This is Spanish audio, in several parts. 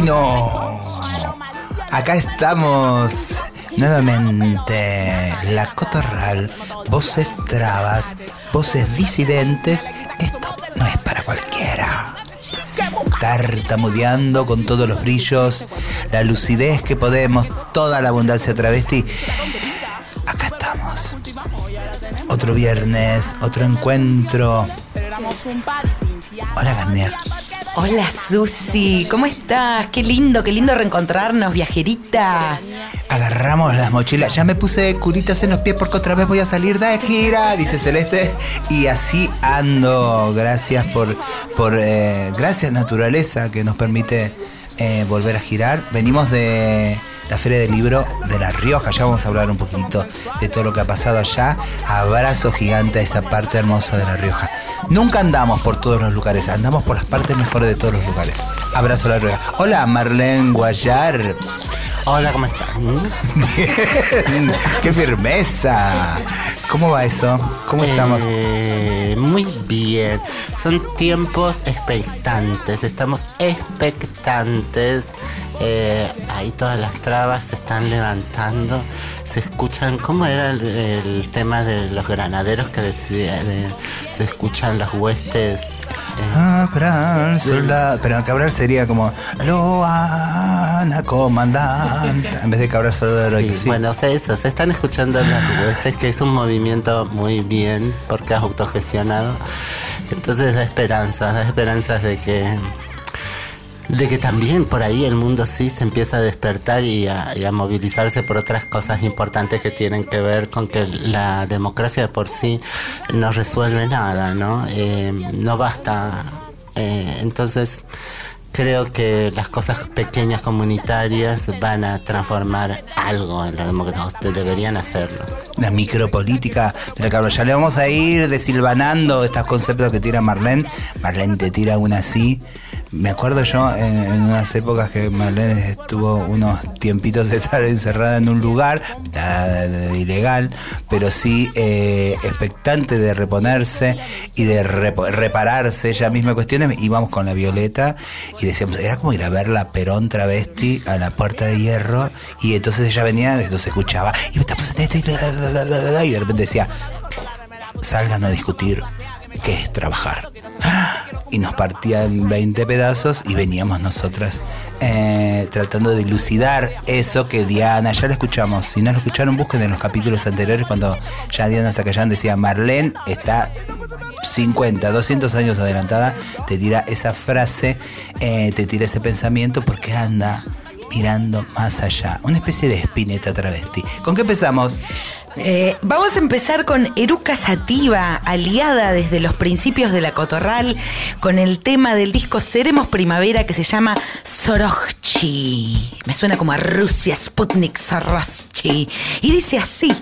Paquino. Acá estamos nuevamente. La Cotorral, voces trabas, voces disidentes. Esto no es para cualquiera. Tartamudeando con todos los brillos, la lucidez que podemos, toda la abundancia travesti. Acá estamos. Otro viernes, otro encuentro. Hola, Garnier. Hola Susi, ¿cómo estás? Qué lindo, qué lindo reencontrarnos, viajerita. Agarramos las mochilas. Ya me puse curitas en los pies porque otra vez voy a salir de gira, dice Celeste. Y así ando. Gracias por, por eh, gracias naturaleza que nos permite eh, volver a girar. Venimos de la Feria del Libro de La Rioja. Ya vamos a hablar un poquito de todo lo que ha pasado allá. Abrazo gigante a esa parte hermosa de La Rioja. Nunca andamos por todos los lugares, andamos por las partes mejores de todos los lugares. Abrazo a La Rioja. Hola, Marlene Guayar. Hola, ¿cómo están? Bien. ¡Qué firmeza! ¿Cómo va eso? ¿Cómo estamos? Eh, muy bien. Son tiempos expectantes. Estamos expectantes. Eh, ahí todas las trabas se están levantando. Se escuchan. ¿Cómo era el, el tema de los granaderos que decía? de- se escuchan las huestes. Cabral, soldado. Pero Cabral sería como Loana, comandante. En vez de Cabral, soldado Sí. Sí. Bueno, o sea, eso, se están escuchando las huestes, que es un movimiento muy bien, porque es autogestionado. Entonces da esperanzas, da esperanzas de que de que también por ahí el mundo sí se empieza a despertar y a, y a movilizarse por otras cosas importantes que tienen que ver con que la democracia de por sí no resuelve nada, ¿no? Eh, no basta. Eh, entonces creo que las cosas pequeñas comunitarias van a transformar algo en la democracia, o deberían hacerlo. La micropolítica de la Cabral. Ya le vamos a ir desilvanando estos conceptos que tira Marlene. Marlene te tira una así. Me acuerdo yo en, unas épocas que Marlene estuvo unos tiempitos de estar encerrada en un lugar, nada de, ilegal, pero sí eh, expectante de reponerse y de repo- repararse ella misma cuestiones. Íbamos con la Violeta y decíamos, era como ir a ver la Perón travesti a la puerta de hierro y entonces ella venía, nos escuchaba y estamos en este y de repente decía, salgan a discutir qué es trabajar. Y nos partía en 20 pedazos y veníamos nosotras eh, tratando de dilucidar eso que Diana, ya lo escuchamos, si no lo escucharon busquen en los capítulos anteriores cuando ya Diana Zacayán decía, Marlene está 50, 200 años adelantada, te tira esa frase, eh, te tira ese pensamiento porque anda mirando más allá, una especie de espineta travesti. ¿Con qué empezamos? Eh, vamos a empezar con Eruca Sativa, aliada desde los principios de la Cotorral, con el tema del disco Seremos Primavera que se llama Sorojchi. Me suena como a Rusia, Sputnik Sorojchi. Y dice así.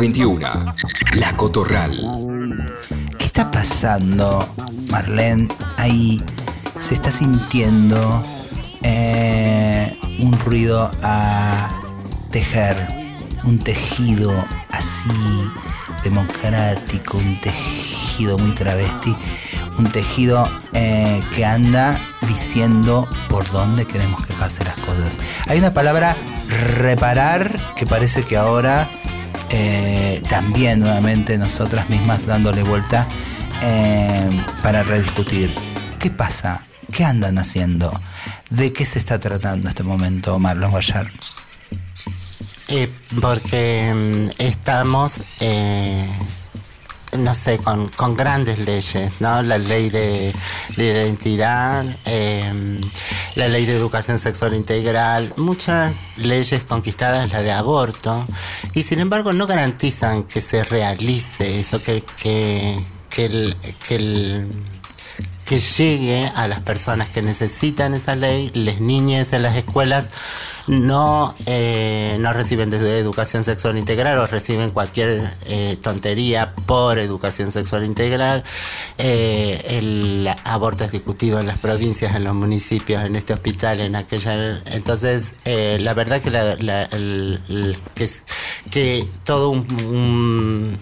21. La Cotorral. ¿Qué está pasando, Marlene? Ahí se está sintiendo eh, un ruido a tejer, un tejido así democrático, un tejido muy travesti, un tejido eh, que anda diciendo por dónde queremos que pasen las cosas. Hay una palabra reparar que parece que ahora eh, también nuevamente nosotras mismas dándole vuelta eh, para rediscutir. ¿Qué pasa? ¿Qué andan haciendo? ¿De qué se está tratando este momento, Marlon Guayar? Eh, porque mm, estamos, no sé, con, con grandes leyes, ¿no? La ley de, de identidad, eh, la ley de educación sexual integral, muchas leyes conquistadas, la de aborto, y sin embargo no garantizan que se realice eso, que, que, que el... Que el que llegue a las personas que necesitan esa ley, las niñas en las escuelas no, eh, no reciben de educación sexual integral o reciben cualquier eh, tontería por educación sexual integral. Eh, el aborto es discutido en las provincias, en los municipios, en este hospital, en aquella. Entonces, eh, la verdad que, la, la- el- el- que, que todo un,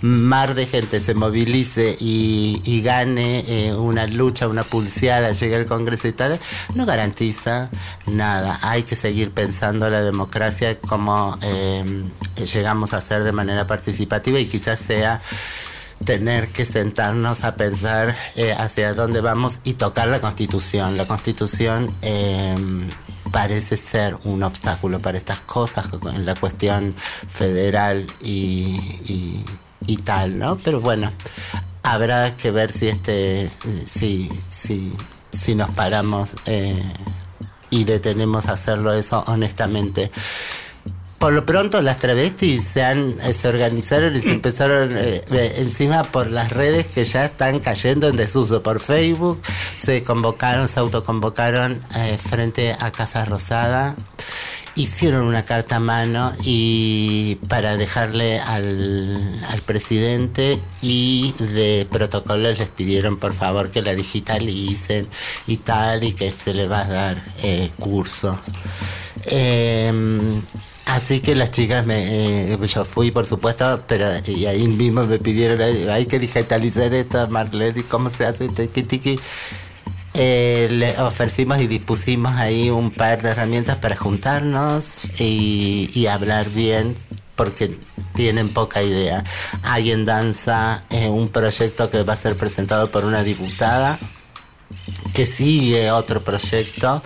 mar de gente se movilice y, y gane eh, una lucha, una pulseada, llegue al Congreso y tal, no garantiza nada. Hay que seguir pensando la democracia como eh, llegamos a hacer de manera participativa y quizás sea tener que sentarnos a pensar eh, hacia dónde vamos y tocar la constitución. La constitución eh, parece ser un obstáculo para estas cosas, en la cuestión federal y, y- tal, ¿no? Pero bueno, habrá que ver si este, si, si, si nos paramos eh, y detenemos a hacerlo eso honestamente. Por lo pronto las travestis se han eh, se organizaron y se empezaron eh, eh, encima por las redes que ya están cayendo en desuso. Por Facebook se convocaron, se autoconvocaron eh, frente a Casa Rosada. Hicieron una carta a mano y para dejarle al, al presidente y de protocolo les pidieron por favor que la digitalicen y tal y que se le va a dar eh, curso. Así que las chicas, me, eh, yo fui por supuesto, pero y ahí mismo me pidieron, "Ay, hay que digitalizar esto, Marlene, ¿y ¿cómo se hace? Tiki, tiki. Eh, le ofrecimos y dispusimos ahí un par de herramientas para juntarnos y, y hablar bien porque tienen poca idea. Hay en danza eh, un proyecto que va a ser presentado por una diputada que sigue otro proyecto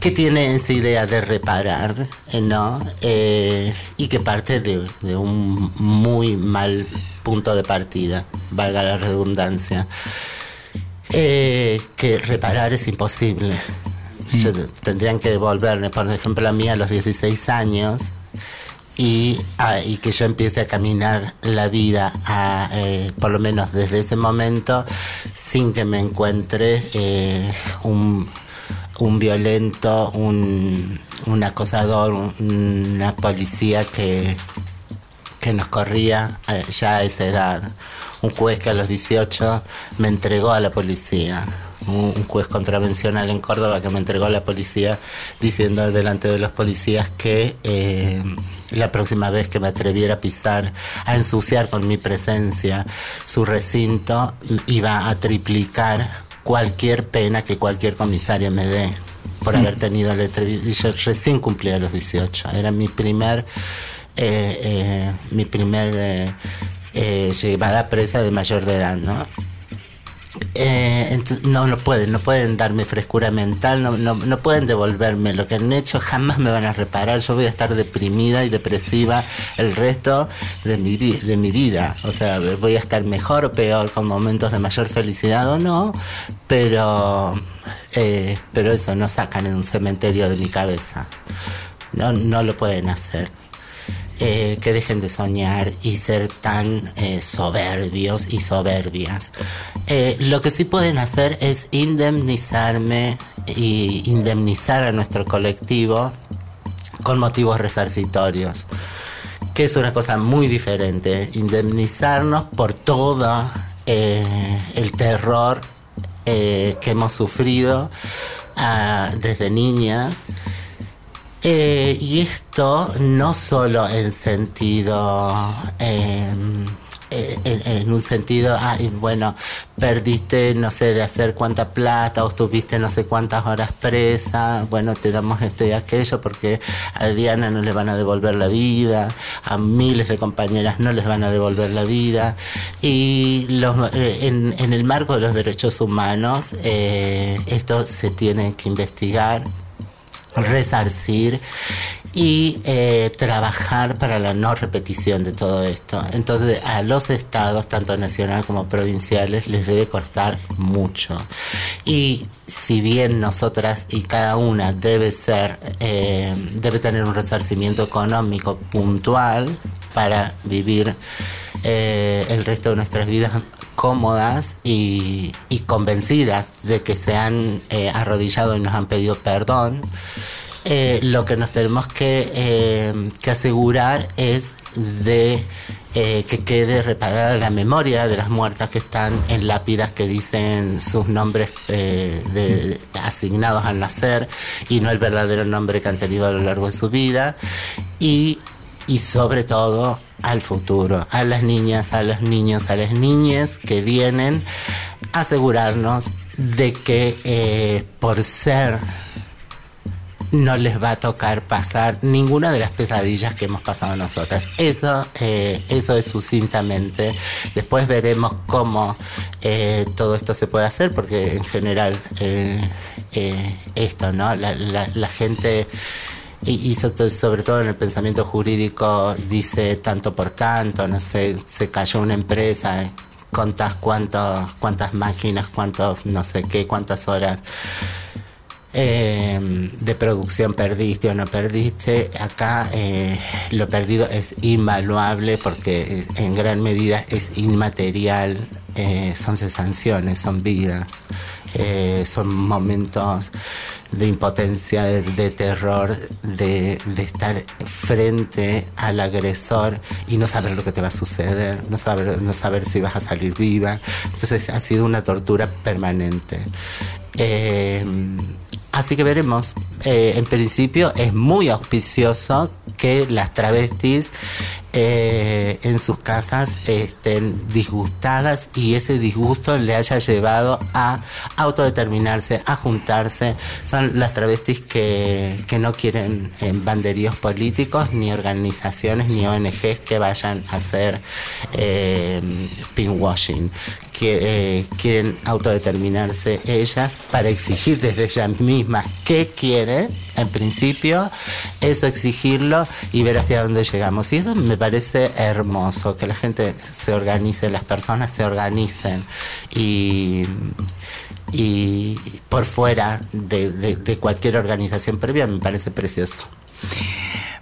que tiene esa idea de reparar, eh, ¿no? Eh, y que parte de, de un muy mal punto de partida, valga la redundancia. Eh, que reparar es imposible. Yo- tendrían que devolverme, por ejemplo, a mí a los 16 años y, ah, y que yo empiece a caminar la vida, a, eh, por lo menos desde ese momento, sin que me encuentre eh, un, un violento, un, acosador, un- una policía que, que nos corría eh, ya a esa edad. Un juez que a los 18 me entregó a la policía. Un juez contravencional en Córdoba que me entregó a la policía diciendo delante de los policías que eh, la próxima vez que me atreviera a pisar, a ensuciar con mi presencia su recinto, iba a triplicar cualquier pena que cualquier comisario me dé por haber tenido la entrevista. Y yo recién cumplí a los 18. Era mi primer, eh, eh, mi primer eh, eh, llevada presa de mayor de edad, ¿no? Eh, no, no pueden, no pueden darme frescura mental, no, no, no pueden devolverme lo que han hecho, jamás me van a reparar, yo voy a estar deprimida y depresiva el resto de mi, de mi vida, o sea, voy a estar mejor o peor, con momentos de mayor felicidad o no, pero, eh, pero eso no sacan en un cementerio de mi cabeza, no, no lo pueden hacer eh, que dejen de soñar y ser tan eh, soberbios y soberbias. Eh, lo que sí pueden hacer es indemnizarme y indemnizar a nuestro colectivo con motivos resarcitorios. que es una cosa muy diferente, indemnizarnos por todo el terror que hemos sufrido ah, desde niñas. Eh, y esto no solo en sentido, eh, eh, en, un sentido, ay, bueno, perdiste, no sé, de hacer cuánta plata o estuviste no sé cuántas horas presa, bueno, te damos esto y aquello porque a Diana no le van a devolver la vida, a miles de compañeras no les van a devolver la vida. Y los, eh, en, en el marco de los derechos humanos, eh, esto se tiene que investigar resarcir y eh, trabajar para la no repetición de todo esto. Entonces a los estados, tanto nacional como provinciales, les debe costar mucho. Y si bien nosotras y cada una debe ser, eh, debe tener un resarcimiento económico puntual para vivir eh, el resto de nuestras vidas cómodas y, convencidas de que se han eh, arrodillado y nos han pedido perdón, eh, lo que nos tenemos que, asegurar es de que quede reparada la memoria de las muertas que están en lápidas que dicen sus nombres asignados al nacer y no el verdadero nombre que han tenido a lo largo de su vida. Y sobre todo al futuro, a las niñas, a los niños, a las niñas que vienen asegurarnos de que eh, por ser no les va a tocar pasar ninguna de las pesadillas que hemos pasado nosotras. Eso, eh, eso es sucintamente. Después veremos cómo eh, todo esto se puede hacer, porque en general eh, esto, ¿no? La gente y, y so- sobre todo en el pensamiento jurídico dice tanto por tanto, no sé, se cayó una empresa, contás cuántos, cuántas máquinas, cuántos, no sé qué, cuántas horas eh, de producción perdiste o no perdiste. Acá eh, lo perdido es invaluable porque eh, en gran medida es inmaterial, eh, son cesanciones, son vidas, son momentos de impotencia, de, de terror, de, de estar frente al agresor y no saber lo que te va a suceder, no saber, no saber si vas a salir viva. Entonces ha sido una tortura permanente. Así que veremos. Eh, en principio es muy auspicioso que las travestis eh, en sus casas estén disgustadas y ese disgusto le haya llevado a autodeterminarse, a juntarse. Son las travestis que, que no quieren eh, banderíos políticos, ni organizaciones, ni ONGs que vayan a hacer eh, pinkwashing. Que eh, quieren autodeterminarse ellas para exigir desde ellas mismas qué quieren, en principio, eso exigirlo y ver hacia dónde llegamos. Y eso me parece hermoso, que la gente se organice, las personas se organicen y, y por fuera de, de- de cualquier organización previa me parece precioso.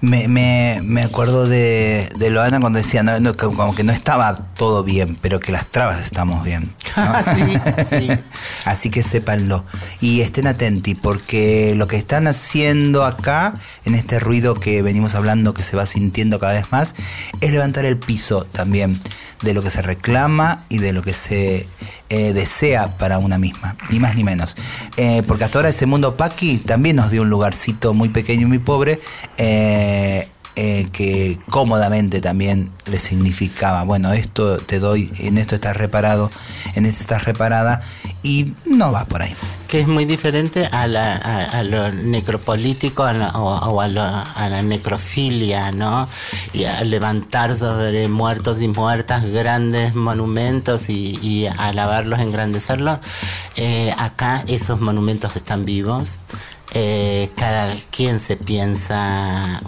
Me, me, me acuerdo de, de Loana cuando decía no, no, como que no estaba todo bien, pero que las trabas estamos bien. sí. Así que sépanlo. Y estén atentos, porque lo que están haciendo acá, en este ruido que venimos hablando, que se va sintiendo cada vez más, es levantar el piso también de lo que se reclama y de lo que se eh, desea para una misma, ni más ni menos. Eh, porque hasta ahora ese mundo Paqui también nos dio un lugarcito muy pequeño y muy pobre. eh, eh, que cómodamente también le significaba, bueno, esto te doy, en esto estás reparado, en esto estás reparada, y no va por ahí. que es muy diferente a, la, a, a lo necropolítico a la- o, o a, lo- a la necrofilia, ¿no? Y a levantar sobre muertos y muertas grandes monumentos y, y alabarlos, engrandecerlos. Eh, acá esos monumentos están vivos. Eh, cada quien se piensa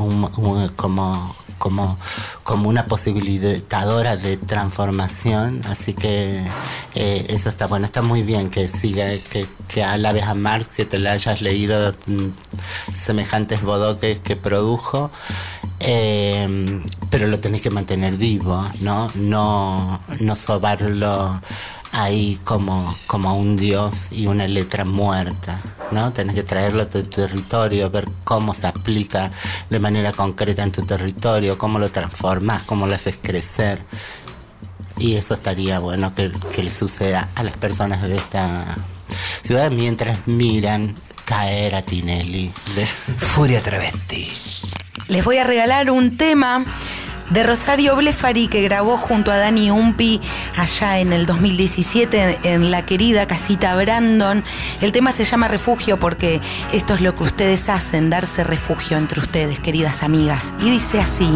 como como, como una posibilitadora de transformación, así que eh, eso está bueno, está muy bien que siga, que, que alabes a Marx, que te la hayas leído mm, semejantes bodoques que produjo, eh, pero lo tenés que mantener vivo, ¿no? No, no sobarlo ahí como, como un dios y una letra muerta, ¿no? Tenés que traerlo a tu territorio, ver cómo se aplica de manera concreta en tu territorio, cómo lo transformas, cómo lo haces crecer. Y eso estaría bueno que, que le suceda a las personas de esta ciudad mientras miran caer a Tinelli. De- Furia travesti. Les voy a regalar un tema de Rosario Blefari que grabó junto a Dani Umpi allá en el 2017 en, la querida casita Brandon. El tema se llama Refugio porque esto es lo que ustedes hacen, darse refugio entre ustedes, queridas amigas. Y dice así.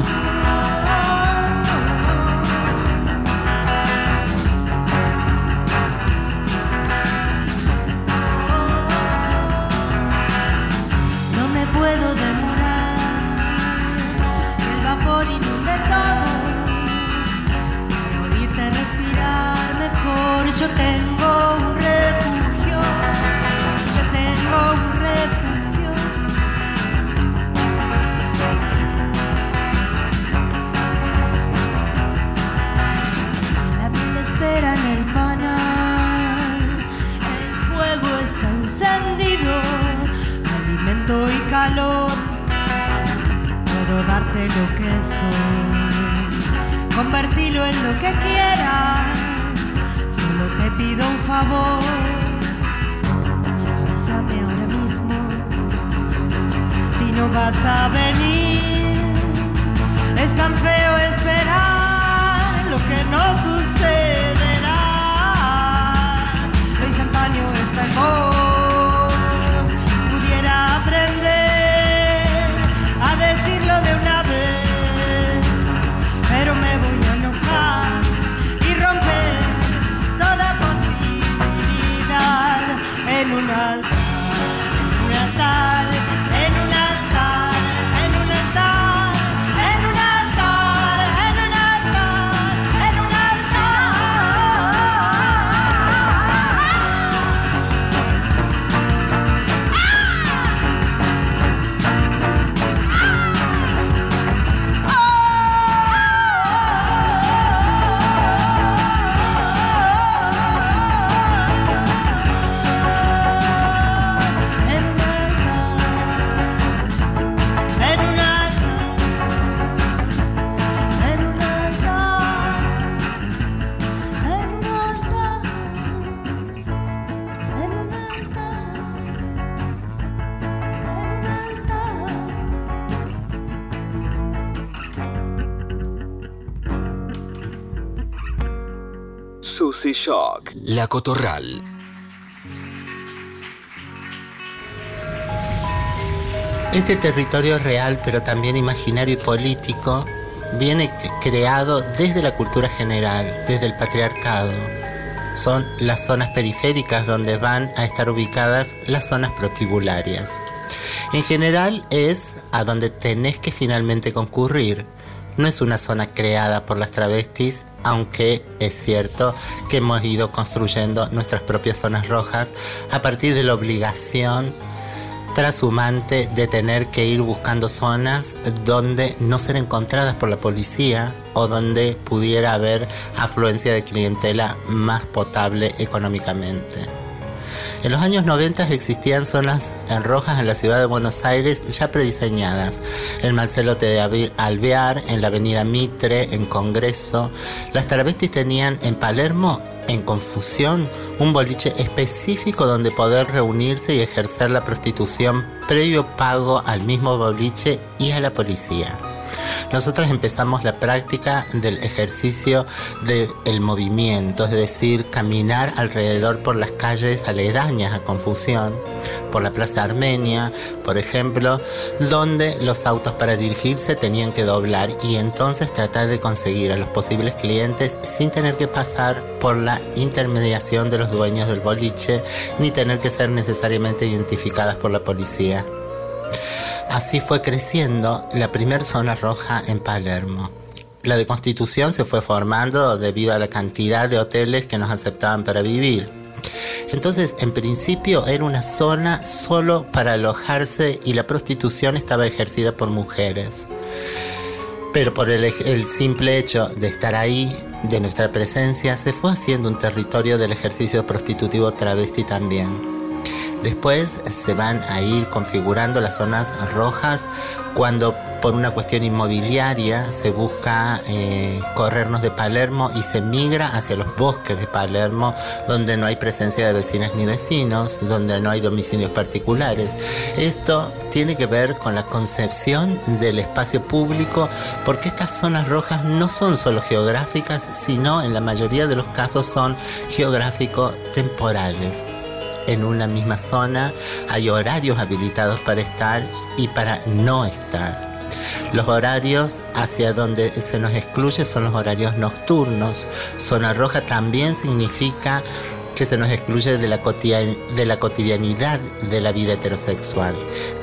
Cotorral. Este territorio real, pero también imaginario y político, viene creado desde la cultura general, desde el patriarcado. Son las zonas periféricas donde van a estar ubicadas las zonas prostibularias. En general es a donde tenés que finalmente concurrir. No es una zona creada por las travestis, aunque es cierto que hemos ido construyendo nuestras propias zonas rojas a partir de la obligación trashumante de tener que ir buscando zonas donde no ser encontradas por la policía o donde pudiera haber afluencia de clientela más potable económicamente. En los años 90 existían zonas en rojas en la ciudad de Buenos Aires ya prediseñadas. En Marcelote de Alvear, en la avenida Mitre, en Congreso. Las travestis tenían en Palermo, en Confusión, un boliche específico donde poder reunirse y ejercer la prostitución previo pago al mismo boliche y a la policía. Nosotros empezamos la práctica del ejercicio del movimiento, es decir, caminar alrededor por las calles aledañas a Confusión, por la Plaza Armenia, por ejemplo, donde los autos para dirigirse tenían que doblar y entonces tratar de conseguir a los posibles clientes sin tener que pasar por la intermediación de los dueños del boliche ni tener que ser necesariamente identificadas por la policía. Así fue creciendo la primer zona roja en Palermo. La de Constitución se fue formando debido a la cantidad de hoteles que nos aceptaban para vivir. Entonces, en principio era una zona solo para alojarse y la prostitución estaba ejercida por mujeres. pero por el, el simple hecho de estar ahí, de nuestra presencia, se fue haciendo un territorio del ejercicio prostitutivo travesti también. Después se van a ir configurando las zonas rojas cuando por una cuestión inmobiliaria se busca eh, corrernos de Palermo y se migra hacia los bosques de Palermo donde no hay presencia de vecinas ni vecinos, donde no hay domicilios particulares. Esto tiene que ver con la concepción del espacio público porque estas zonas rojas no son solo geográficas, sino en la mayoría de los casos son geográfico-temporales en una misma zona, hay horarios habilitados para estar y para no estar. Los horarios hacia donde se nos excluye son los horarios nocturnos. Zona roja también significa que se nos excluye de la, de la cotidianidad de la vida heterosexual,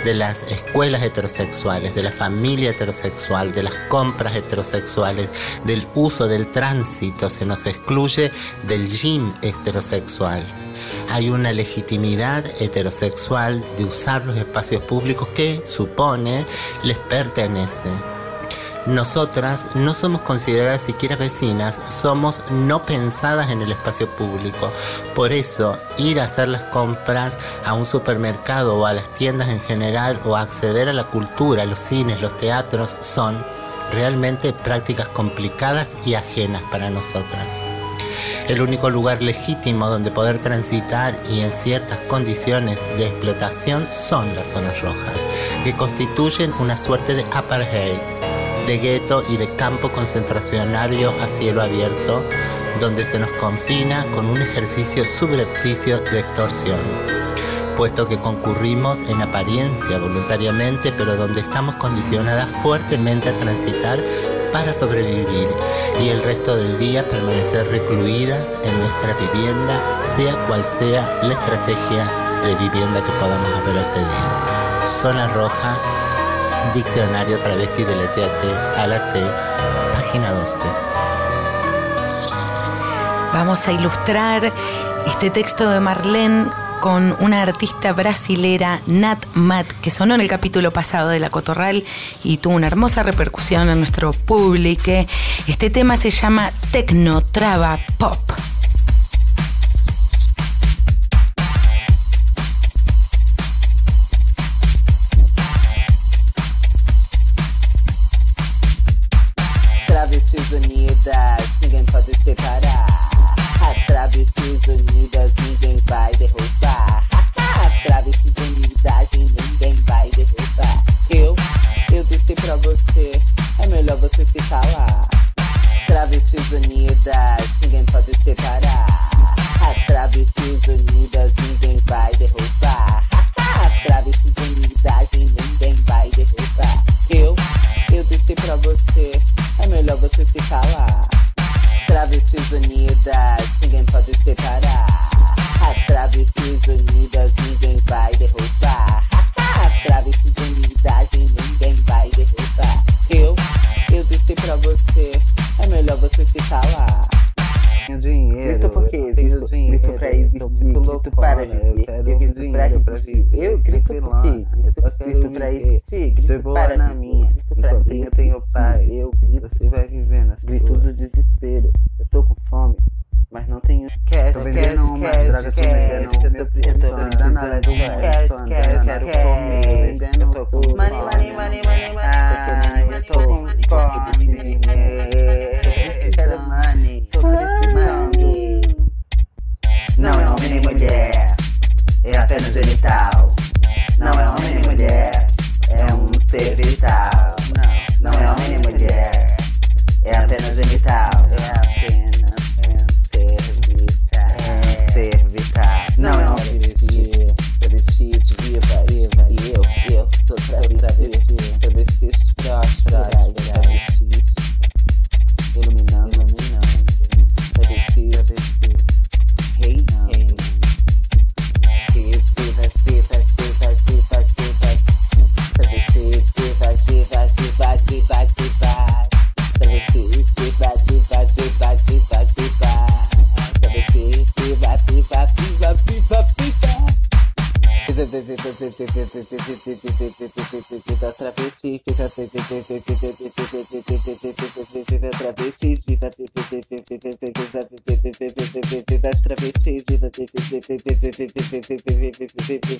de las escuelas heterosexuales, de la familia heterosexual, de las compras heterosexuales, del uso del tránsito, se nos excluye del gym heterosexual. Hay una legitimidad heterosexual de usar los espacios públicos que supone les pertenece. Nosotras no somos consideradas siquiera vecinas, somos no pensadas en el espacio público. Por eso, ir a hacer las compras a un supermercado o a las tiendas en general o acceder a la cultura, los cines, los teatros son realmente prácticas complicadas y ajenas para nosotras. El único lugar legítimo donde poder transitar y en ciertas condiciones de explotación son las zonas rojas, que constituyen una suerte de apartheid, de gueto y de campo concentracionario a cielo abierto, donde se nos confina con un ejercicio subrepticio de extorsión. Puesto que concurrimos en apariencia voluntariamente, pero donde estamos condicionadas fuertemente a transitar para sobrevivir y el resto del día permanecer recluidas en nuestra vivienda, sea cual sea la estrategia de vivienda que podamos haber accedido. Zona roja, diccionario travesti de la TAT a la T, página 12. Vamos a ilustrar este texto de Marlene con una artista brasilera, Nat Mat, que sonó en el capítulo pasado de La Cotorral y tuvo una hermosa repercusión en nuestro público. Este tema se llama Tecno Traba Pop. Viva travesti, viva viva travestis, viva viva travestis, viva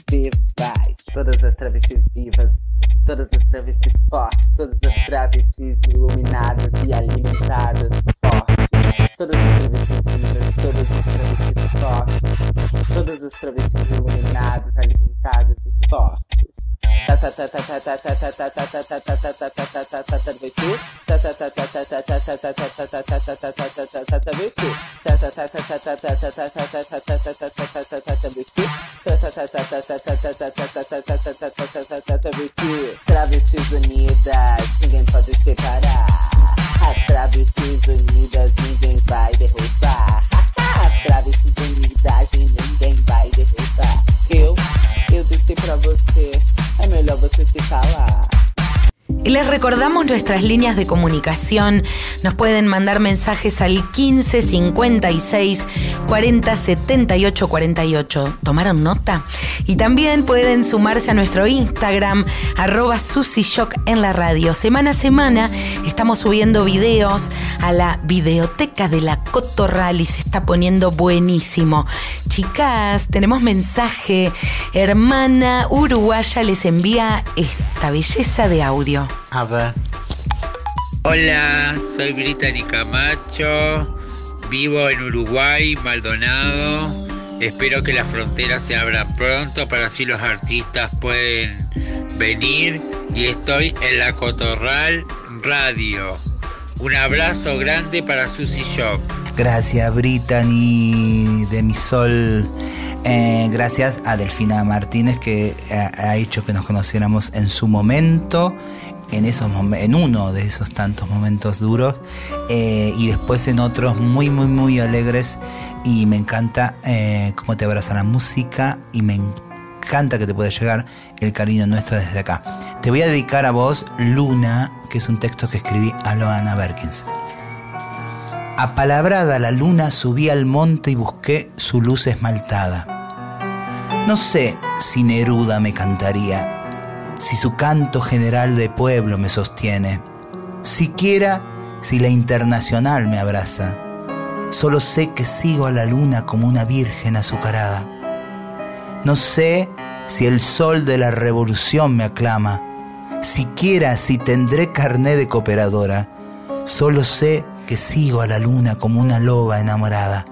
vivais. Todas as travestis vivas, todas as travestis fortes, todas as travestis iluminadas e alimentadas fortes. Todas as travestis vivas, todas as travestis sorte. Todas as travessias iluminadas, alimentadas e fortes. Travestis unidas, ninguém pode separar. As travestis unidas, ninguém vai derrubar. As travestis unidas, ninguém vai derrubar. Eu, eu disse pra você, é melhor você se calar. Les recordamos nuestras líneas de comunicación. Nos pueden mandar mensajes al 15 56 40 78 48. ¿Tomaron nota? Y también pueden sumarse a nuestro Instagram, arroba Shock en la radio. Semana a semana estamos subiendo videos a la videoteca de la Cotorral y se está poniendo buenísimo. Chicas, tenemos mensaje. Hermana uruguaya les envía esta belleza de audio. A ver. Hola, soy Brittany Camacho, vivo en Uruguay, Maldonado. Espero que las fronteras se abran pronto para así los artistas pueden venir y estoy en la Cotorral Radio. Un abrazo grande para Susy Shock. Gracias, Brittany de mi sol. Eh, gracias a Delfina Martínez que ha, ha hecho que nos conociéramos en su momento, en, esos en uno de esos tantos momentos duros eh, y después en otros muy, muy, muy alegres. Y me encanta eh, cómo te abraza la música y me encanta que te pueda llegar el cariño nuestro desde acá. Te voy a dedicar a vos, Luna, que es un texto que escribí a Loana Berkins. Apalabrada la luna subí al monte y busqué su luz esmaltada. No sé si Neruda me cantaría, si su canto general de pueblo me sostiene, siquiera si la internacional me abraza. Solo sé que sigo a la luna como una virgen azucarada. No sé si el sol de la revolución me aclama, siquiera si tendré carné de cooperadora. Solo sé que sigo a la luna como una loba enamorada.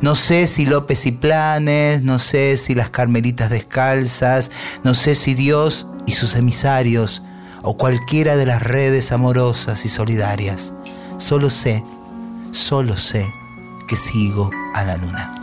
No sé si López y Planes, no sé si las Carmelitas descalzas, no sé si Dios y sus emisarios o cualquiera de las redes amorosas y solidarias. Solo sé, solo sé que sigo a la luna.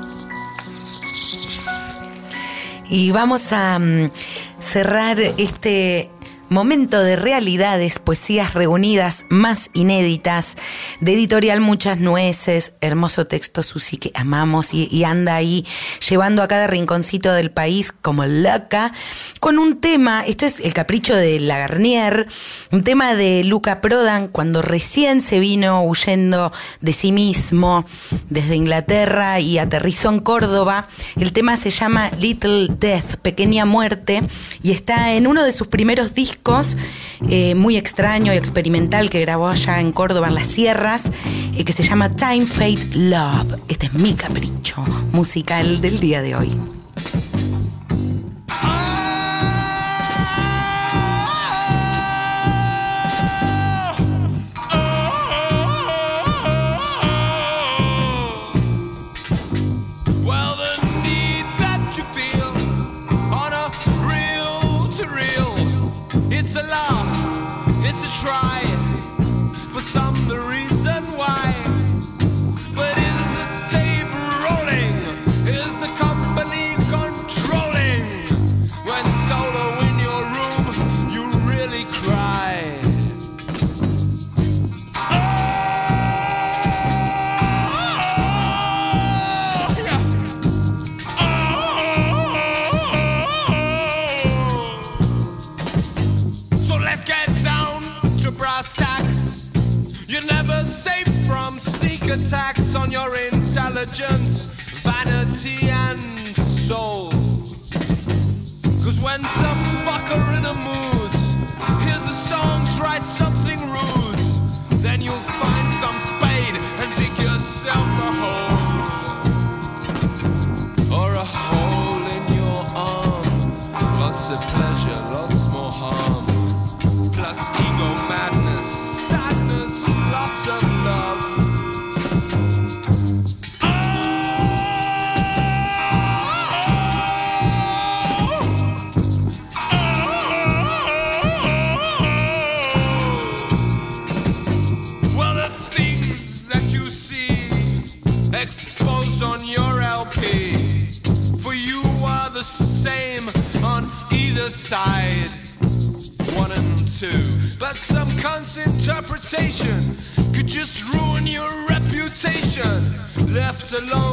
Y vamos a mm, cerrar este momento de realidades, poesías reunidas más inéditas, de editorial Muchas Nueces, hermoso texto Susi que amamos y, anda ahí llevando a cada rinconcito del país como loca, con un tema, esto es el capricho de la Garnier, un tema de Luca Prodan cuando recién se vino huyendo de sí mismo desde Inglaterra y aterrizó en Córdoba. El tema se llama Little Death, Pequeña Muerte, y está en uno de sus primeros discos, eh, muy extraño y experimental que grabó allá en Córdoba, en las sierras, eh, que se llama Time Fate Love. Este es mi capricho musical del día de hoy. Attacks on your intelligence, vanity, and soul. Cause when some fucker in a mood could just ruin your reputation. Left alone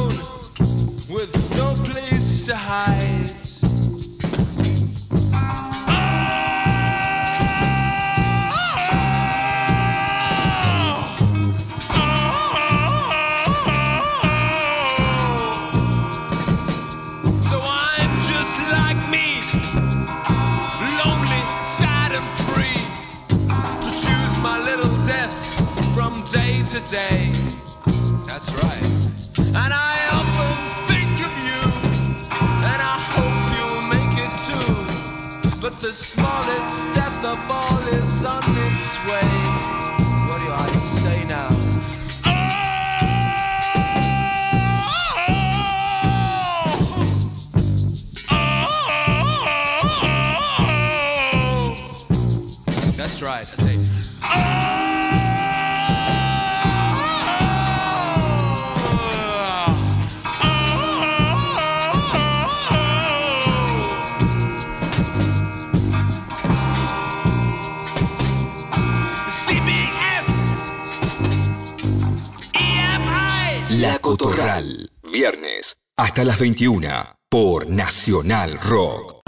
21 por Nacional Rock.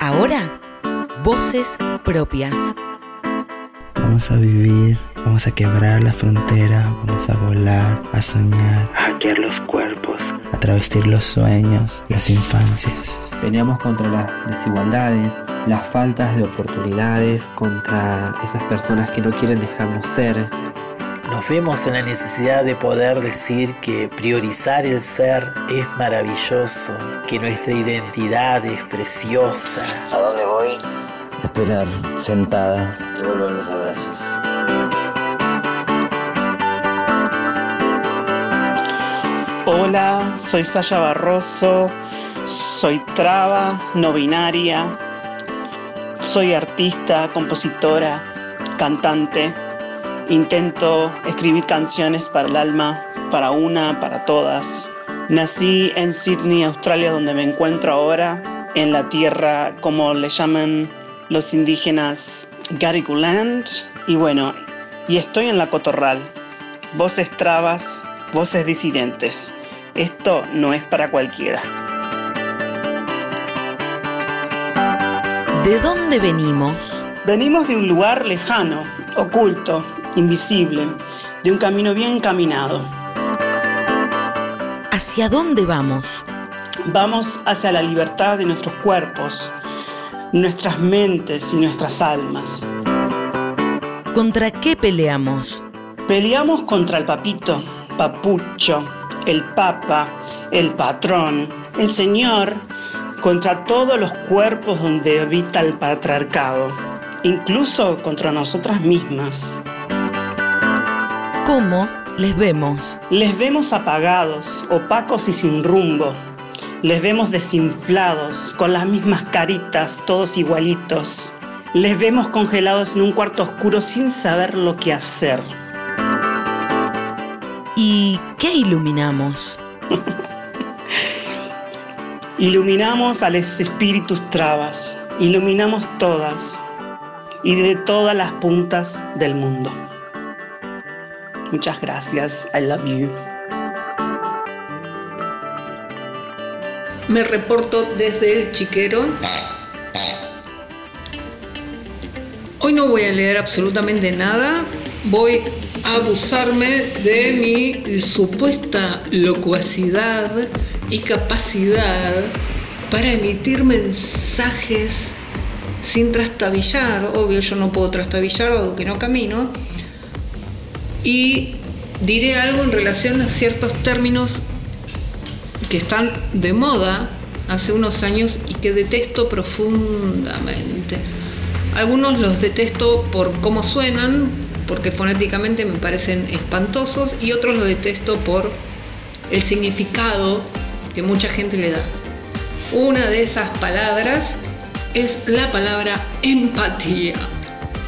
Ahora, voces propias. Vamos a vivir, vamos a quebrar la frontera, vamos a volar, a soñar, a hackear los cuerpos, a travestir los sueños, las infancias. Peleamos contra las desigualdades, las faltas de oportunidades, contra esas personas que no quieren dejarnos ser. Nos vemos en la necesidad de poder decir que priorizar el ser es maravilloso, que nuestra identidad es preciosa. ¿A dónde voy? Esperar, sentada, que vuelvan los abrazos. Hola, soy Sasha Barroso, soy traba, no binaria, soy artista, compositora, cantante. Intento escribir canciones para el alma, para una, para todas. Nací en Sydney, Australia, donde me encuentro ahora, en la tierra, como le llaman los indígenas, Gariculand. Y bueno, y estoy en la Cotorral. Voces trabas, voces disidentes. Esto no es para cualquiera. ¿De dónde venimos? Venimos de un lugar lejano, oculto, invisible, de un camino bien caminado. ¿Hacia dónde vamos? Vamos hacia la libertad de nuestros cuerpos, nuestras mentes y nuestras almas. ¿Contra qué peleamos? Peleamos contra el papito, papucho, el papa, el patrón, el señor, contra todos los cuerpos donde habita el patriarcado, incluso contra nosotras mismas. ¿Cómo les vemos? Les vemos apagados, opacos y sin rumbo. Les vemos desinflados, con las mismas caritas, todos igualitos. Les vemos congelados en un cuarto oscuro sin saber lo que hacer. ¿Y qué iluminamos? Iluminamos a los espíritus trabas, iluminamos todas y de todas las puntas del mundo. Muchas gracias, I love you. Me reporto desde el chiquero. Hoy no voy a leer absolutamente nada. Voy a abusarme de mi supuesta locuacidad y capacidad para emitir mensajes sin trastabillar. Obvio, yo no puedo trastabillar dado que no camino. Y diré algo en relación a ciertos términos que están de moda hace unos años y que detesto profundamente. Algunos los detesto por cómo suenan, porque fonéticamente me parecen espantosos, y otros los detesto por el significado que mucha gente le da. Una de esas palabras es la palabra empatía.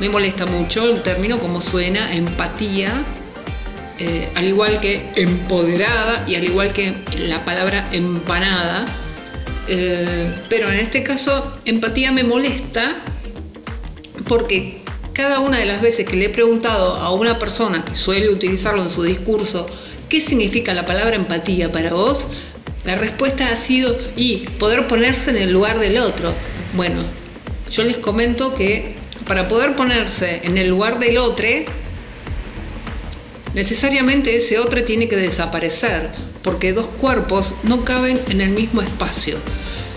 Me molesta mucho el término como suena, empatía, eh, al igual que empoderada y al igual que la palabra empanada. Eh, pero en este caso, empatía me molesta porque cada una de las veces que le he preguntado a una persona que suele utilizarlo en su discurso, ¿qué significa la palabra empatía para vos? La respuesta ha sido, y poder ponerse en el lugar del otro. Bueno, yo les comento que para poder ponerse en el lugar del otro, necesariamente ese otro tiene que desaparecer, porque dos cuerpos no caben en el mismo espacio.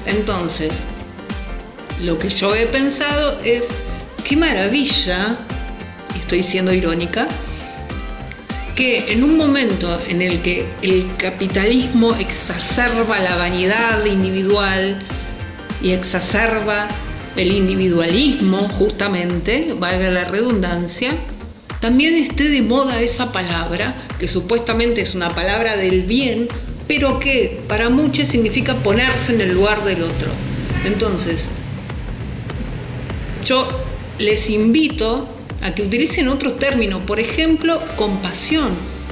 Entonces, lo que yo he pensado es, qué maravilla, estoy siendo irónica, que en un momento en el que el capitalismo exacerba la vanidad individual y exacerba el individualismo, justamente, valga la redundancia, también esté de moda esa palabra, que supuestamente es una palabra del bien, pero que para muchos significa ponerse en el lugar del otro. Entonces, yo les invito a que utilicen otro término, por ejemplo, compasión.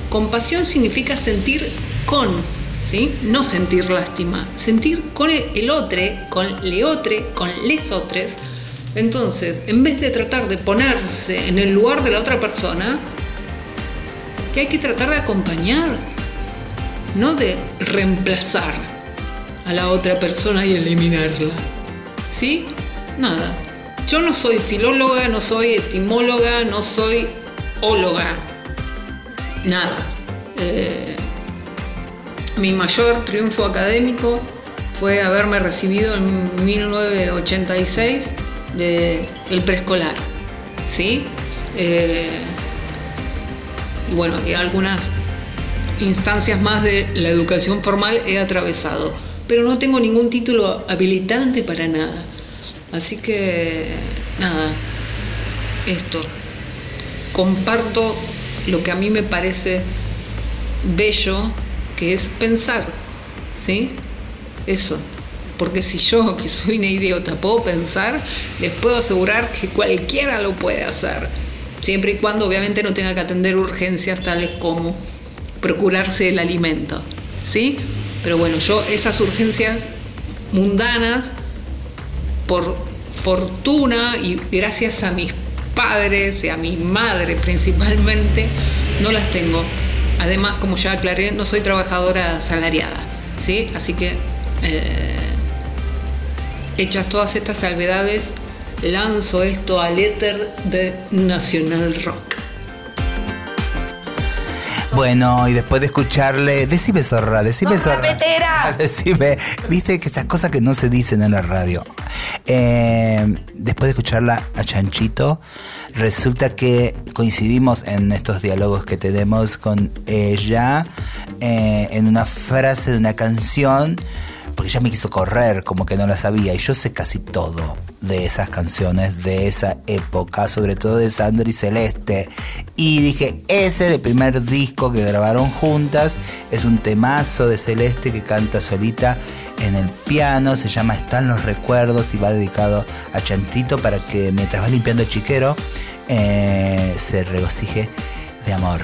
Compasión significa sentir con, No sentir lástima, sentir con el, el otro, con le otro, con les otres. Entonces, en vez de tratar de ponerse en el lugar de la otra persona, que hay que tratar de acompañar, no de reemplazar a la otra persona y eliminarla. ¿Sí? Nada. Yo no soy filóloga, no soy etimóloga, no soy óloga. Nada. Eh, mi mayor triunfo académico fue haberme recibido en 1986 del preescolar. ¿Sí? Eh, bueno, y algunas instancias más de la educación formal he atravesado, pero no tengo ningún título habilitante para nada. Así que, nada, esto, comparto lo que a mí me parece bello, que es pensar, ¿sí? Eso. Porque si yo, que soy una idiota, puedo pensar, les puedo asegurar que cualquiera lo puede hacer. Siempre y cuando obviamente no tenga que atender urgencias tales como procurarse el alimento. ¿Sí? Pero bueno, yo esas urgencias mundanas, por fortuna y gracias a mis padres y a mi madre principalmente, no las tengo. Además, como ya aclaré, no soy trabajadora asalariada. ¿sí? Así que, eh, hechas todas estas salvedades, lanzo esto al éter de Nacional Rock. Bueno, y después de escucharle, decime zorra, decime Zorra petera. Decime, viste que esas cosas que no se dicen en la radio. Eh, después de escucharla a Chanchito, resulta que coincidimos en estos diálogos que tenemos con ella eh, en una frase de una canción, porque ella me quiso correr, como que no la sabía, y yo sé casi todo de esas canciones de esa época, sobre todo de Sandra y Celeste. Y dije, ese es el primer disco que grabaron juntas, es un temazo de Celeste que canta solita en el piano, se llama Están los recuerdos y va dedicado a Chantito para que mientras va limpiando el chiquero eh, se regocije de amor.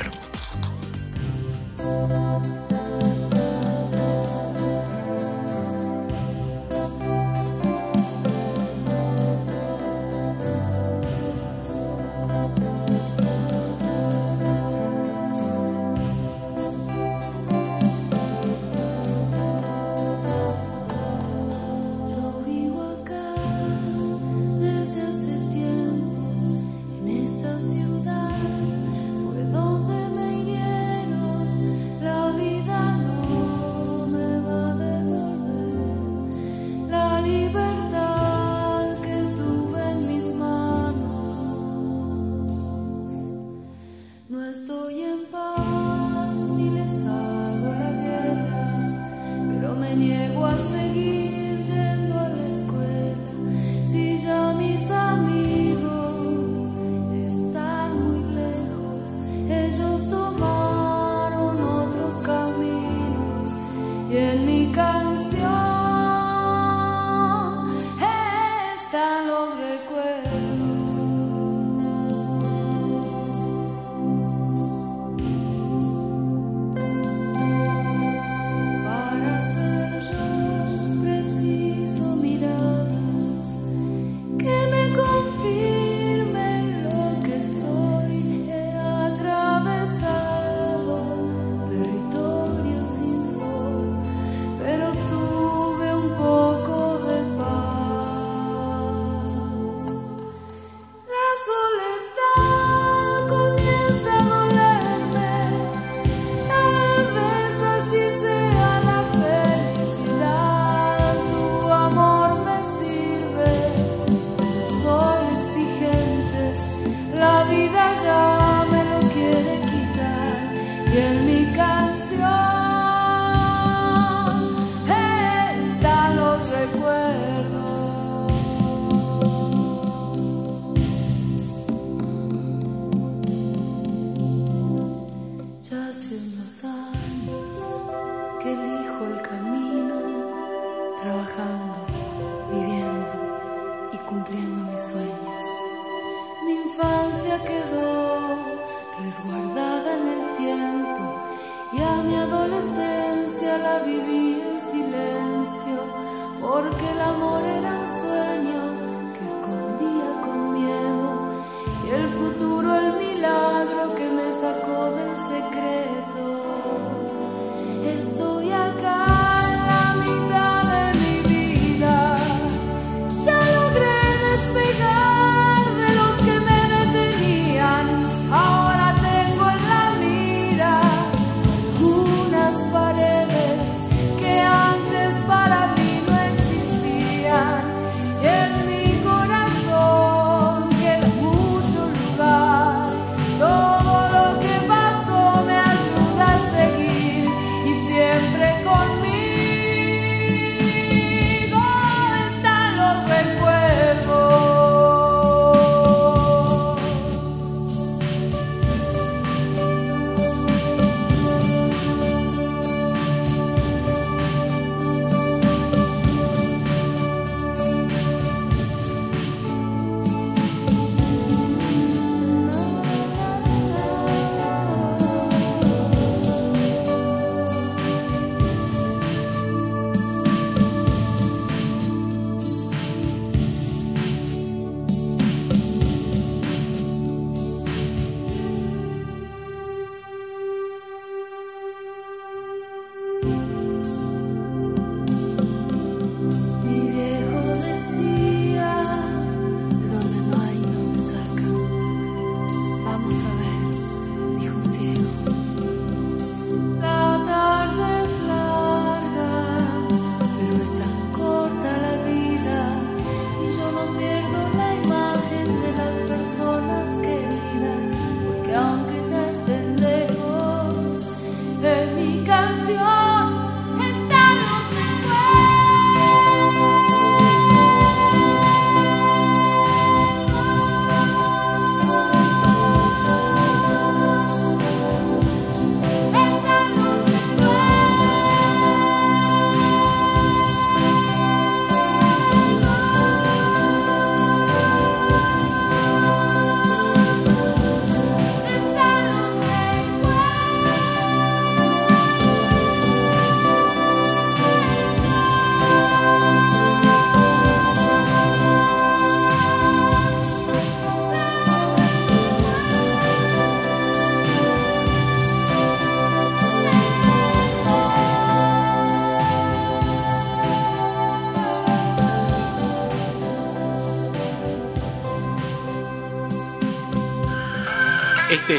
ausencia la viví en silencio, porque el amor era un sueño. will.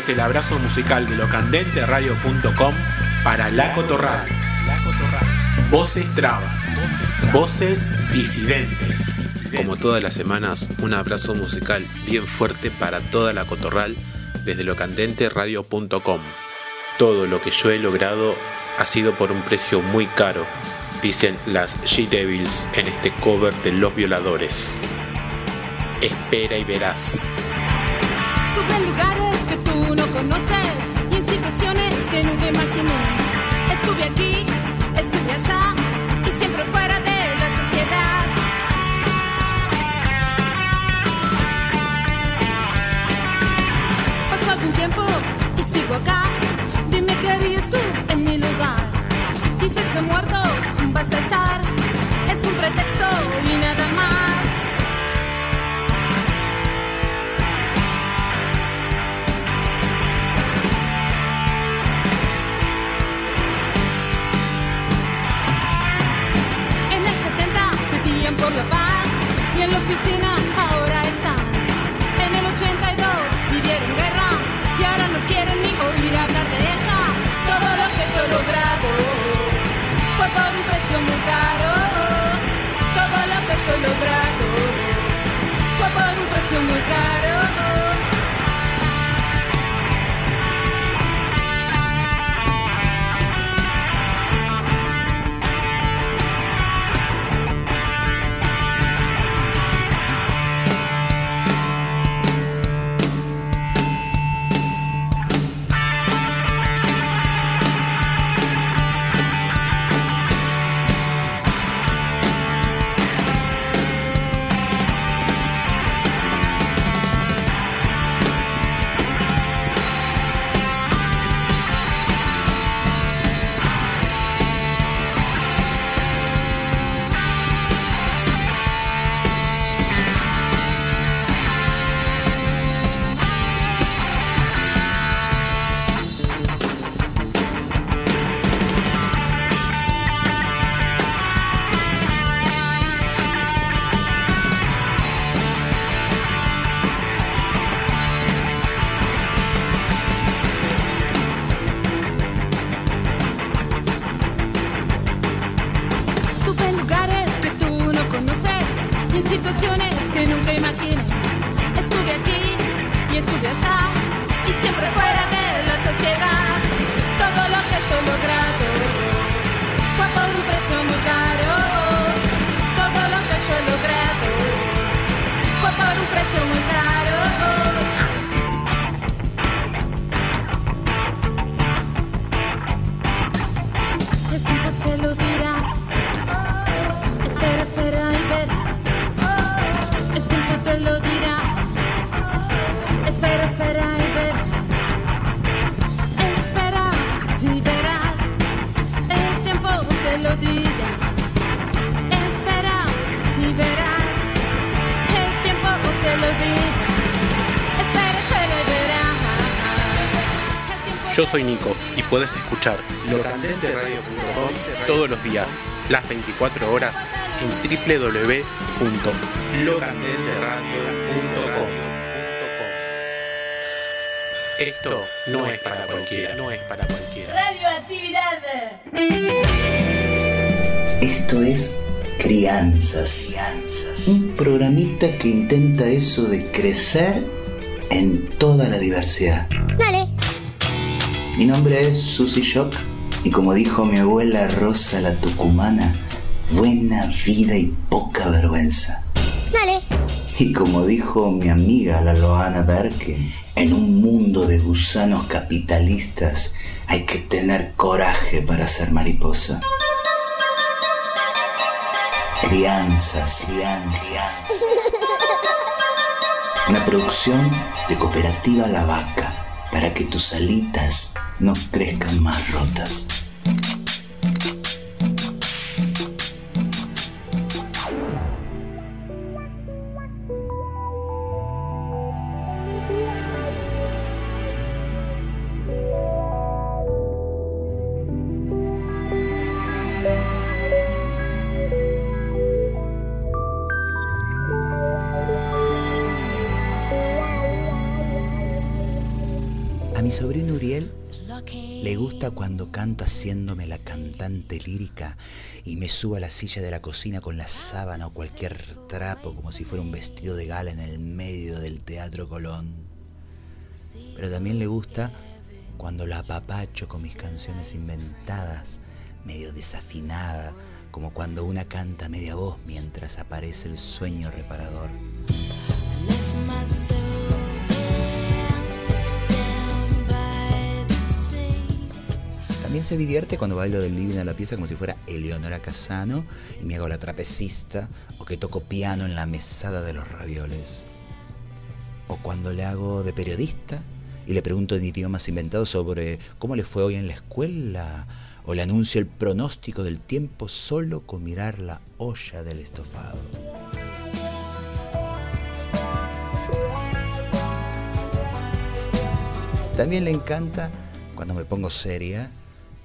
el abrazo musical de locandenteradio.com para La Cotorral. Voces trabas, voces disidentes. Como todas las semanas, un abrazo musical bien fuerte para toda La Cotorral desde locandenteradio.com. Todo lo que yo he logrado ha sido por un precio muy caro, dicen las G-Devils en este cover de Los Violadores. Espera y verás. Estupendo, conoces y en situaciones que nunca imaginé. Estuve aquí, estuve allá y siempre fuera de la sociedad. Pasó algún tiempo y sigo acá. Dime qué harías tú en mi lugar. Dices que muero y siempre fuera de la sociedad. Yo soy Nico y puedes escuchar locandenteradio.com todos los días, las 24 horas en www.locandenteradio.com. Esto no es para cualquiera, no es para cualquiera. Radioactividad. Esto es Crianzas. Un programita que intenta eso de crecer en toda la diversidad. Dale. Mi nombre es Susy Shock y como dijo mi abuela Rosa la Tucumana, buena vida y poca vergüenza. Dale. Y como dijo mi amiga la Loana Berkins, en un mundo de gusanos capitalistas hay que tener coraje para ser mariposa. Crianzas, crianzas. Una producción de Cooperativa La Vaca para que tus alitas no crezcan más rotas. Mi sobrino Uriel le gusta cuando canto haciéndome la cantante lírica y me subo a la silla de la cocina con la sábana o cualquier trapo como si fuera un vestido de gala en el medio del Teatro Colón. Pero también le gusta cuando la apapacho con mis canciones inventadas, medio desafinada, como cuando una canta media voz mientras aparece el sueño reparador. También se divierte cuando bailo del living a la pieza como si fuera Eleonora Casano y me hago la trapecista o que toco piano en la mesada de los ravioles. O cuando le hago de periodista y le pregunto en idiomas inventados sobre cómo le fue hoy en la escuela o le anuncio el pronóstico del tiempo solo con mirar la olla del estofado. También le encanta cuando me pongo seria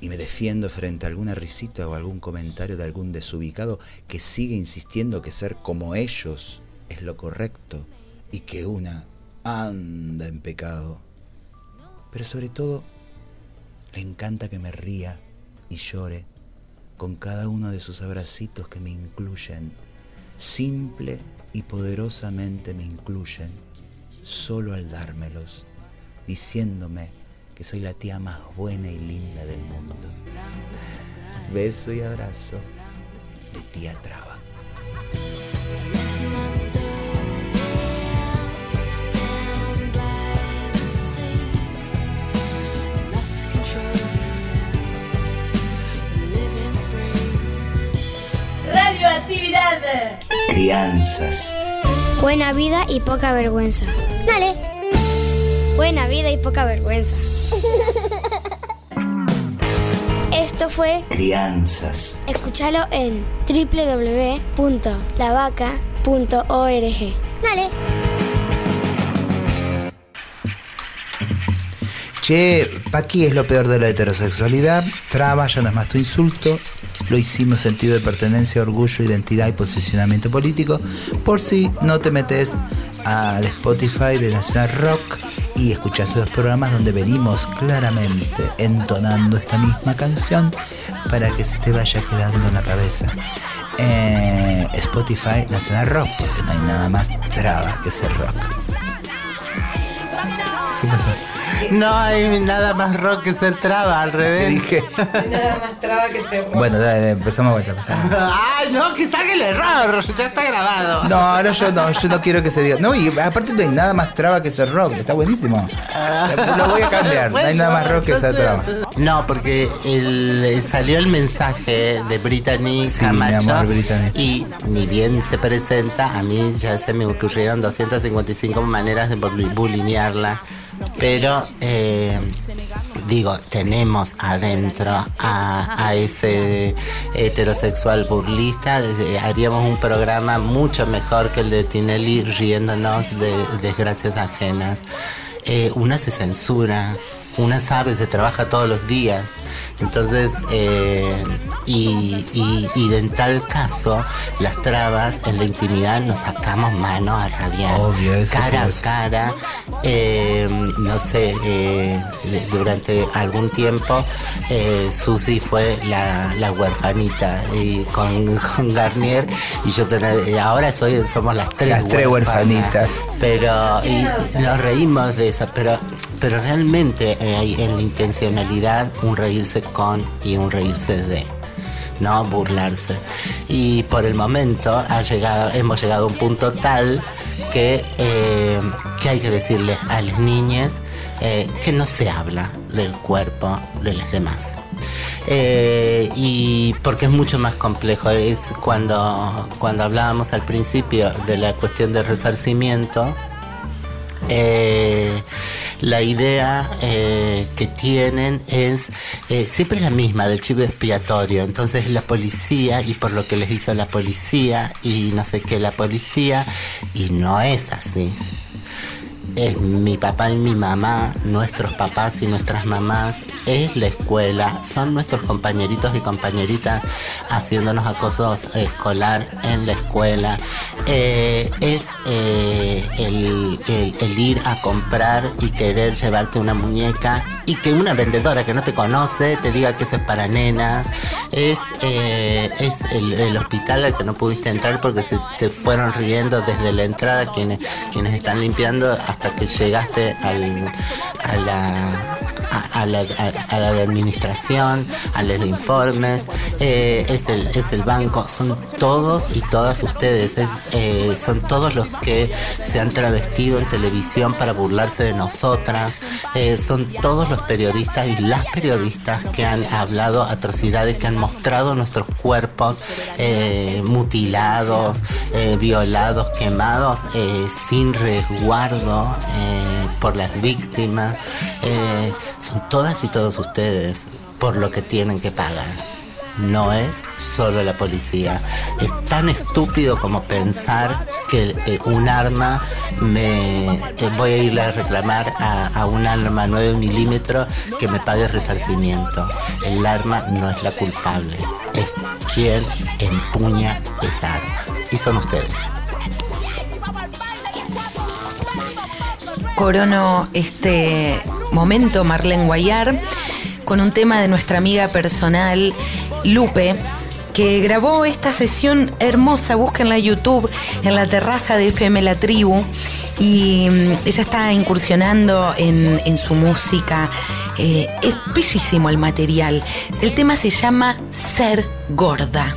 y me defiendo frente a alguna risita o algún comentario de algún desubicado que sigue insistiendo que ser como ellos es lo correcto y que una anda en pecado. Pero sobre todo, le encanta que me ría y llore con cada uno de sus abracitos que me incluyen, simple y poderosamente me incluyen, solo al dármelos, diciéndome que soy la tía más buena y linda del mundo. Beso y abrazo de tía Traba. Radioactividad. Crianzas. Buena vida y poca vergüenza. Dale. Buena vida y poca vergüenza. Esto fue Crianzas. Escúchalo en www.lavaca.org. Dale. Che, Paqui es lo peor de la heterosexualidad. Traba ya no es más tu insulto. Lo hicimos sentido de pertenencia, orgullo, identidad y posicionamiento político. Por si no te metes al Spotify de Nacional Rock y escuchaste los programas donde venimos claramente entonando esta misma canción para que se te vaya quedando en la cabeza. Eh, Spotify Nacional Rock, porque no hay nada más traba que ser rock. No hay nada más rock que ser traba, al revés. dije? Nada más traba que se Bueno, dale, empezamos vuelta. empezamos. Ay, no, que salga el error, ya está grabado. No, no, yo no, yo no quiero que se diga. No, y aparte no hay nada más traba que ser rock, está buenísimo. Lo voy a cambiar, no hay nada más rock que ser traba. No, porque el- salió el mensaje de Brittany Sí, mi Camacho amor, Brittany. y ni bien se presenta, a mí ya se me ocurrieron 255 maneras de bul- bulinearla. Pero, eh, digo, tenemos adentro a, a ese heterosexual burlista. eh, Haríamos un programa mucho mejor que el de Tinelli riéndonos de desgracias ajenas. Eh, una se censura, una sabe, se trabaja todos los días. Entonces, eh, y, y- y en tal caso, las trabas en la intimidad nos sacamos manos a rabiar. Obvio, eso cara a cara. Eh, no sé, eh, durante algún tiempo, Susi fue la, la huerfanita y con, con Garnier. Y yo ten- ahora soy, somos las tres Las tres huerfanitas. pero y nos reímos de eso, pero, pero realmente eh, hay en la intencionalidad un reírse con y un reírse de. No burlarse. Y por el momento ha llegado, hemos llegado a un punto tal que, eh, que hay que decirle a las niñas eh, que no se habla del cuerpo de las demás. Eh, y porque es mucho más complejo. Es cuando, cuando hablábamos al principio de la cuestión del resarcimiento, eh, la idea eh, que tienen es eh, siempre la misma del chivo expiatorio. Entonces la policía y por lo que les hizo la policía y no sé qué la policía y no es así. Es mi papá y mi mamá, nuestros papás y nuestras mamás, es la escuela, son nuestros compañeritos y compañeritas haciéndonos acoso escolar en la escuela, Eh, es eh, el, ir a comprar y querer llevarte una muñeca y que una vendedora que no te conoce te diga que eso es para nenas, es, eh, es el, el hospital al que no pudiste entrar porque se te fueron riendo desde la entrada quienes, quienes están limpiando hasta que llegaste al, a la a, la, a- a la de administración, a de informes, eh, es, el, es el banco, son todos y todas ustedes, es, eh, son todos los que se han travestido en televisión para burlarse de nosotras, eh, son todos los periodistas y las periodistas que han hablado atrocidades, que han mostrado nuestros cuerpos eh, mutilados, violados, quemados, sin resguardo por las víctimas. Eh, son todas y todos ustedes por lo que tienen que pagar. No es solo la policía. Es tan estúpido como pensar que eh, un arma me eh, voy a irle a reclamar a, a un arma 9 milímetros que me pague resarcimiento. El arma no es la culpable, es quien empuña esa arma. Y son ustedes. Corono este momento Marlene Guayar con un tema de nuestra amiga personal Lupe que grabó esta sesión hermosa, búsquenla en YouTube, en la terraza de FM La Tribu. Y mm, ella está incursionando en, en su música. Eh, es bellísimo el material. El tema se llama Ser Gorda.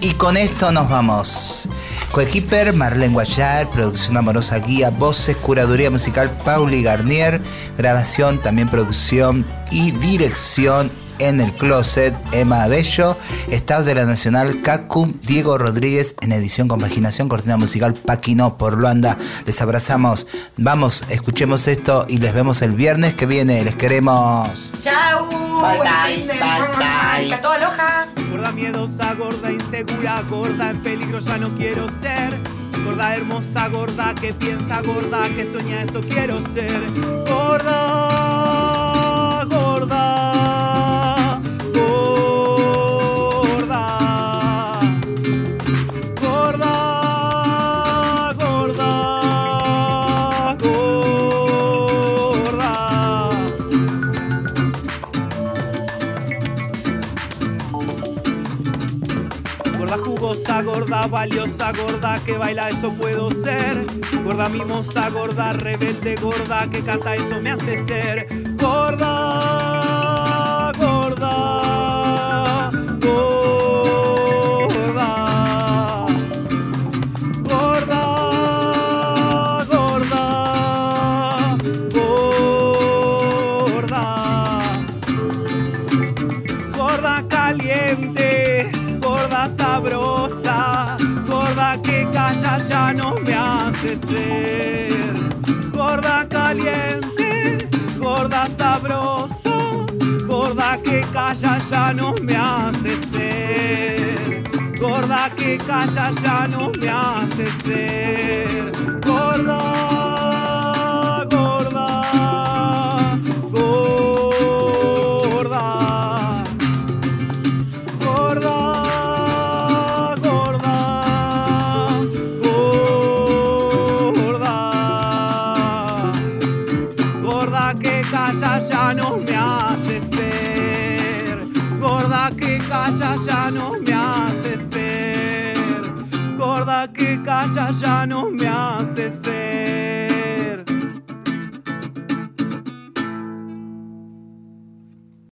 Y con esto nos vamos. Coequiper, Marlene Guayar, producción amorosa guía, voces, curaduría musical, Pauli Garnier, grabación, también producción y dirección en el closet, Emma Bello, Estados de la Nacional, Cacum, Diego Rodríguez, en edición, compaginación, cortina musical, Paquino por Luanda. Les abrazamos. Vamos, escuchemos esto y les vemos el viernes que viene. Les queremos. Chau. Bye, buen bye, fin de- bye, bye. Gorda miedosa, gorda insegura, gorda en peligro ya no quiero ser. Gorda hermosa, gorda que piensa, gorda que sueña, eso quiero ser. Gorda, valiosa, gorda que baila, eso puedo ser. Gorda mimosa, gorda rebelde, gorda que canta, eso me hace ser. Gorda, ser. Gorda caliente, gorda sabrosa, gorda que calla ya no me hace ser. Gorda que calla ya no me hace ser. Ya no me.